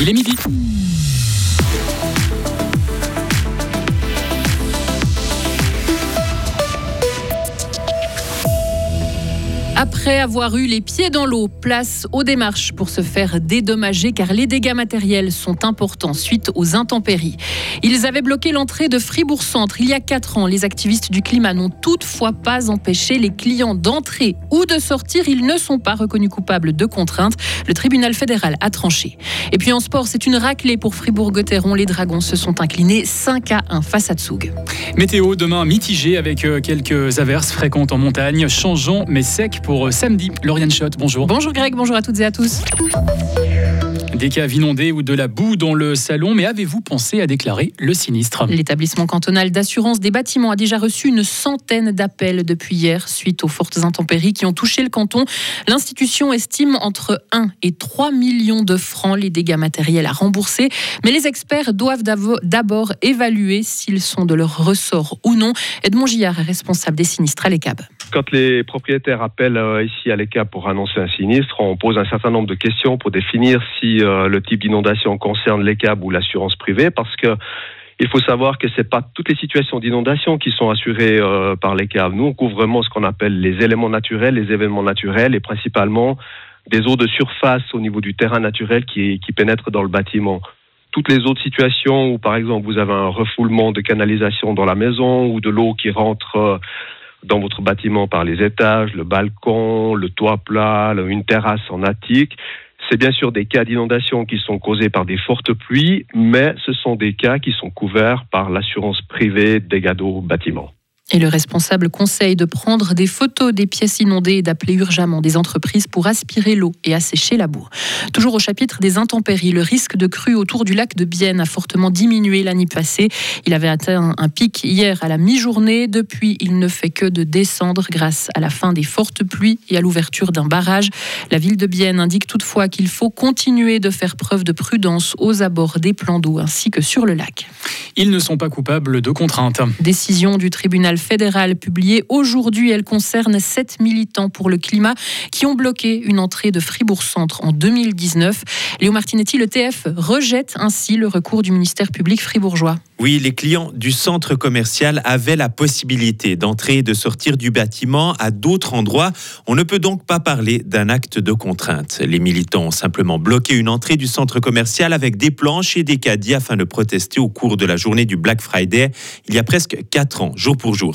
Il est midi. Après avoir eu les pieds dans l'eau, place aux démarches pour se faire dédommager car les dégâts matériels sont importants suite aux intempéries. Ils avaient bloqué l'entrée de Fribourg-Centre il y a 4 ans. Les activistes du climat n'ont toutefois pas empêché les clients d'entrer ou de sortir. Ils ne sont pas reconnus coupables de contrainte. Le tribunal fédéral a tranché. Et puis en sport, c'est une raclée pour Fribourg-Gotteron. Les Dragons se sont inclinés 5 à 1 face à Tsug. Météo demain mitigé avec euh, quelques averses fréquentes en montagne, changeant mais sec pour euh, samedi. Lauriane Schott, bonjour. Bonjour Greg, bonjour à toutes et à tous. Des caves inondées ou de la boue dans le salon, mais avez-vous pensé à déclarer le sinistre? L'établissement cantonal d'assurance des bâtiments a déjà reçu une centaine d'appels depuis hier suite aux fortes intempéries qui ont touché le canton. L'institution estime entre 1 et 3 millions de francs les dégâts matériels à rembourser, mais les experts doivent d'abord évaluer s'ils sont de leur ressort ou non. Edmond Gillard est responsable des sinistres à l'ECAB. Quand les propriétaires appellent euh, ici à l'ECAB pour annoncer un sinistre, on pose un certain nombre de questions pour définir si euh, le type d'inondation concerne l'ECAB ou l'assurance privée, parce que il faut savoir que c'est pas toutes les situations d'inondation qui sont assurées euh, par l'ECAB. Nous, on couvre vraiment ce qu'on appelle les éléments naturels, les événements naturels, et principalement des eaux de surface au niveau du terrain naturel qui, qui pénètrent dans le bâtiment toutes les autres situations où, par exemple, vous avez un refoulement de canalisation dans la maison ou de l'eau qui rentre dans votre bâtiment par les étages, le balcon, le toit plat, une terrasse en attique. C'est bien sûr des cas d'inondation qui sont causés par des fortes pluies, mais ce sont des cas qui sont couverts par l'assurance privée des d'eau bâtiment. Et le responsable conseille de prendre des photos des pièces inondées et d'appeler urgemment des entreprises pour aspirer l'eau et assécher la boue. Toujours au chapitre des intempéries, le risque de crue autour du lac de Bienne a fortement diminué l'année passée. Il avait atteint un pic hier à la mi-journée. Depuis, il ne fait que de descendre grâce à la fin des fortes pluies et à l'ouverture d'un barrage. La ville de Bienne indique toutefois qu'il faut continuer de faire preuve de prudence aux abords des plans d'eau ainsi que sur le lac. Ils ne sont pas coupables de contraintes. Décision du tribunal fédérale publiée aujourd'hui. Elle concerne sept militants pour le climat qui ont bloqué une entrée de Fribourg-Centre en 2019. Léo Martinetti, le TF, rejette ainsi le recours du ministère public fribourgeois. Oui, les clients du centre commercial avaient la possibilité d'entrer et de sortir du bâtiment à d'autres endroits. On ne peut donc pas parler d'un acte de contrainte. Les militants ont simplement bloqué une entrée du centre commercial avec des planches et des caddies afin de protester au cours de la journée du Black Friday il y a presque quatre ans, jour pour jour.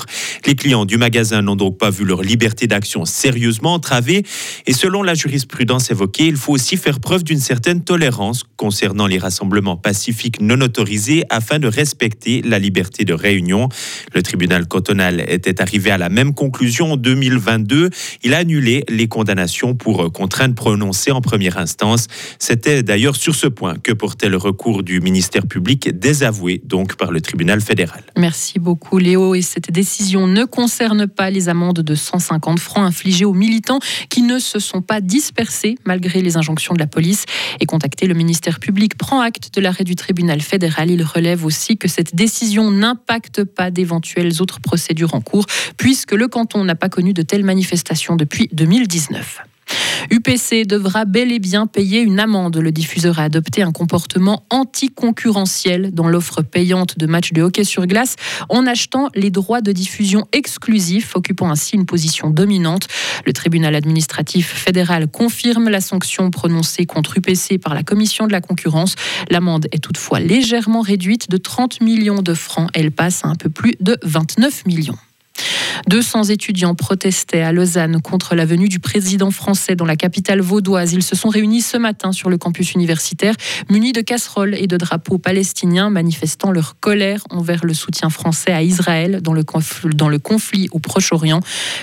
Les clients du magasin n'ont donc pas vu leur liberté d'action sérieusement entravée et selon la jurisprudence évoquée, il faut aussi faire preuve d'une certaine tolérance concernant les rassemblements pacifiques non autorisés afin de respecter la liberté de réunion. Le tribunal cantonal était arrivé à la même conclusion en 2022. Il a annulé les condamnations pour contraintes prononcées en première instance. C'était d'ailleurs sur ce point que portait le recours du ministère public désavoué donc par le tribunal fédéral. Merci beaucoup Léo et cette décision ne concerne pas les amendes de 150 francs infligées aux militants qui ne se sont pas dispersés malgré les injonctions de la police et contacté le ministère public prend acte de l'arrêt du tribunal fédéral. Il relève aussi que cette décision n'impacte pas d'éventuelles autres procédures en cours, puisque le canton n'a pas connu de telles manifestations depuis 2019. UPC devra bel et bien payer une amende. Le diffuseur a adopté un comportement anticoncurrentiel dans l'offre payante de matchs de hockey sur glace en achetant les droits de diffusion exclusifs, occupant ainsi une position dominante. Le tribunal administratif fédéral confirme la sanction prononcée contre UPC par la commission de la concurrence. L'amende est toutefois légèrement réduite de 30 millions de francs. Elle passe à un peu plus de 29 millions. 200 étudiants protestaient à Lausanne contre la venue du président français dans la capitale vaudoise. Ils se sont réunis ce matin sur le campus universitaire, munis de casseroles et de drapeaux palestiniens, manifestant leur colère envers le soutien français à Israël dans le, conflit au Proche-Orient.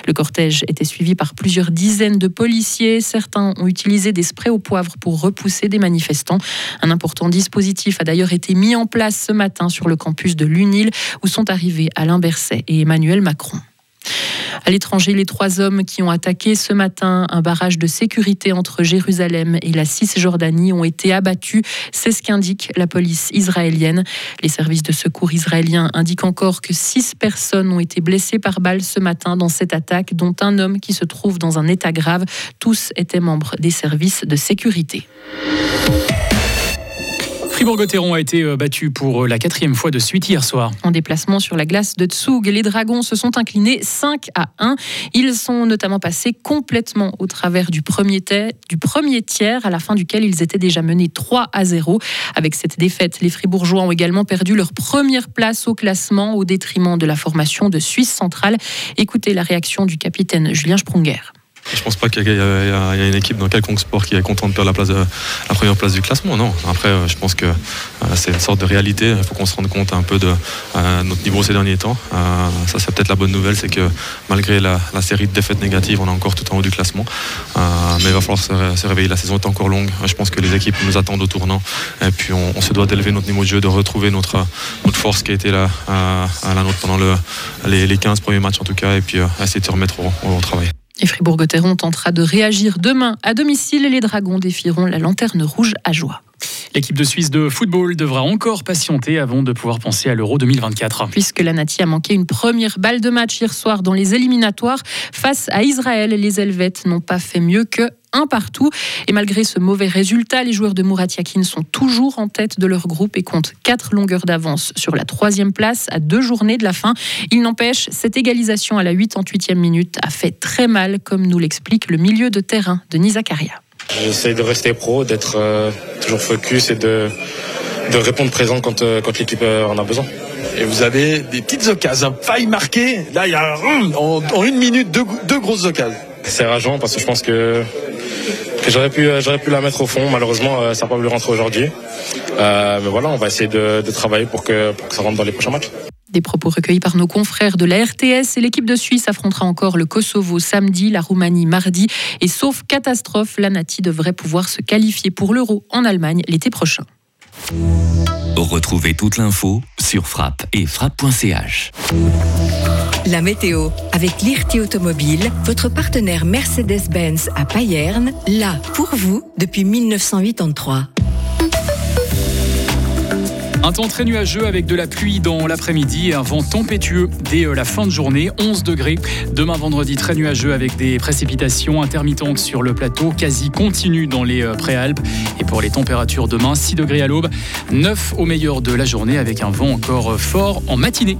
Le cortège était suivi par plusieurs dizaines de policiers. Certains ont utilisé des sprays au poivre pour repousser des manifestants. Un important dispositif a d'ailleurs été mis en place ce matin sur le campus de l'UNIL, où sont arrivés Alain Berset et Emmanuel Macron. À l'étranger, les trois hommes qui ont attaqué ce matin un barrage de sécurité entre Jérusalem et la Cisjordanie ont été abattus. C'est ce qu'indique la police israélienne. Les services de secours israéliens indiquent encore que six personnes ont été blessées par balle ce matin dans cette attaque, dont un homme qui se trouve dans un état grave. Tous étaient membres des services de sécurité. Fribourg-Gotteron a été euh, battu pour euh, la quatrième fois de suite hier soir. En déplacement sur la glace de Tsug, les Dragons se sont inclinés 5 à 1. Ils sont notamment passés complètement au travers du premier, du premier tiers, à la fin duquel ils étaient déjà menés 3 à 0. Avec cette défaite, les Fribourgeois ont également perdu leur première place au classement au détriment de la formation de Suisse centrale. Écoutez la réaction du capitaine Julien Sprunger. Je pense pas qu'il y, a une équipe dans quelconque sport qui est contente de perdre la, place la première place du classement. Non. Après, euh, je pense que euh, c'est une sorte de réalité. Il faut qu'on se rende compte un peu de euh, notre niveau ces derniers temps. ça, c'est peut-être la bonne nouvelle, c'est que malgré la, série de défaites négatives, on est encore tout en haut du classement. mais il va falloir se, réveiller. La saison est encore longue. Je pense que les équipes nous attendent au tournant. Et puis, on, se doit d'élever notre niveau de jeu, de retrouver notre, notre force qui a été là à, la nôtre pendant les, 15 premiers matchs en tout cas, et puis essayer de se remettre au travail. Et Fribourg-Gotteron tentera de réagir demain à domicile et les Dragons défieront la lanterne rouge à joie. L'équipe de Suisse de football devra encore patienter avant de pouvoir penser à l'Euro 2024. Puisque la Nati a manqué une première balle de match hier soir dans les éliminatoires face à Israël, les Helvètes n'ont pas fait mieux que un partout. Et malgré ce mauvais résultat, les joueurs de Murat Yakin sont toujours en tête de leur groupe et comptent quatre longueurs d'avance sur la troisième place à deux journées de la fin. Il n'empêche, cette égalisation à la 88e minute a fait très mal, comme nous l'explique le milieu de terrain de Nizakaria. J'essaie de rester pro, d'être euh, toujours focus et de, de répondre présent quand, euh, quand l'équipe euh, en a besoin. Et vous avez des petites occasions, faille marquée. Là, il y a en, en une minute deux, deux grosses occasions. C'est rageant parce que je pense que j'aurais pu, euh, j'aurais pu la mettre au fond. Malheureusement, euh, ça n'a pas voulu rentrer aujourd'hui. Euh, mais voilà, on va essayer de, travailler pour que, pour que ça rentre dans les prochains matchs. Des propos recueillis par nos confrères de la RTS et l'équipe de Suisse affrontera encore le Kosovo samedi, la Roumanie mardi. Et sauf catastrophe, la Nati devrait pouvoir se qualifier pour l'Euro en Allemagne l'été prochain. Retrouvez toute l'info sur frappe et frappe.ch. La météo avec l'IRT Automobile, votre partenaire Mercedes-Benz à Payerne, là pour vous depuis 1983. Un temps très nuageux avec de la pluie dans l'après-midi et un vent tempétueux dès euh, la fin de journée, 11 degrés. Demain vendredi, très nuageux avec des précipitations intermittentes sur le plateau, quasi continues dans les euh, préalpes. Et pour les températures demain, 6 degrés à l'aube, 9 au meilleur de la journée avec un vent encore euh, fort en matinée.